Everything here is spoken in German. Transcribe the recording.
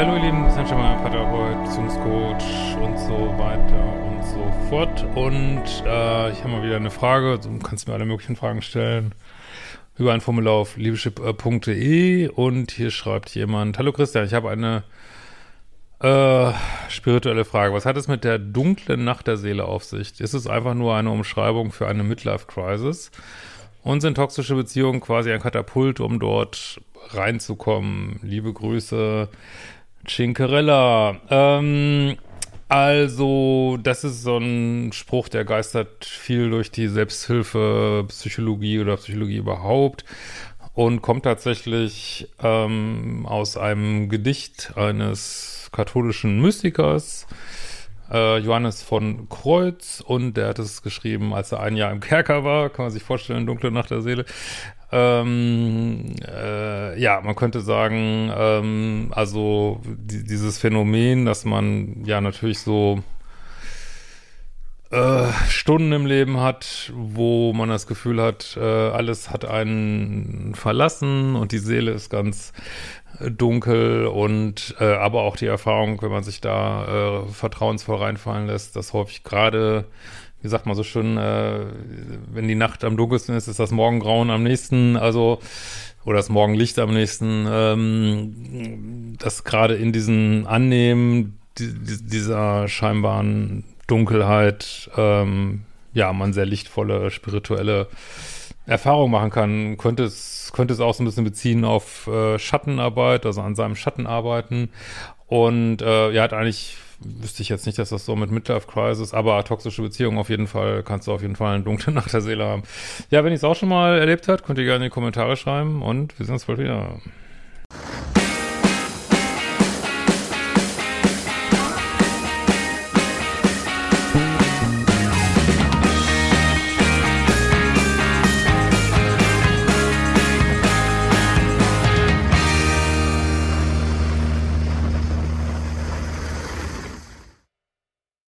hallo ihr Lieben, das ist schon mal Paartherapeut, Beziehungscoach und so weiter und so fort. Und äh, ich habe mal wieder eine Frage, du kannst mir alle möglichen Fragen stellen über ein Formular auf liebeschip.de und hier schreibt jemand, hallo Christian, ich habe eine äh, spirituelle Frage. Was hat es mit der dunklen Nacht der Seele auf sich? Ist es einfach nur eine Umschreibung für eine Midlife-Crisis? Und sind toxische Beziehungen quasi ein Katapult, um dort reinzukommen? Liebe Grüße, Cincarella. Ähm, also, das ist so ein Spruch, der geistert viel durch die Selbsthilfe, Psychologie oder Psychologie überhaupt und kommt tatsächlich ähm, aus einem Gedicht eines katholischen Mystikers, äh, Johannes von Kreuz, und der hat es geschrieben, als er ein Jahr im Kerker war, kann man sich vorstellen, dunkle Nacht der Seele. Ähm, äh, ja, man könnte sagen, ähm, also die, dieses Phänomen, dass man ja natürlich so äh, Stunden im Leben hat, wo man das Gefühl hat, äh, alles hat einen verlassen und die Seele ist ganz äh, dunkel und äh, aber auch die Erfahrung, wenn man sich da äh, vertrauensvoll reinfallen lässt, dass häufig gerade wie sagt man so schön, äh, wenn die Nacht am dunkelsten ist, ist das Morgengrauen am nächsten, also oder das Morgenlicht am nächsten, ähm, dass gerade in diesen Annehmen die, dieser scheinbaren Dunkelheit, ähm, ja, man sehr lichtvolle spirituelle Erfahrung machen kann, könnte es, könnte es auch so ein bisschen beziehen auf äh, Schattenarbeit, also an seinem Schatten arbeiten. Und äh, er hat eigentlich wüsste ich jetzt nicht, dass das so mit Midlife Crisis, aber toxische Beziehungen auf jeden Fall, kannst du auf jeden Fall eine dunkle Nacht der Seele haben. Ja, wenn ihr es auch schon mal erlebt habt, könnt ihr gerne in die Kommentare schreiben und wir sehen uns bald wieder.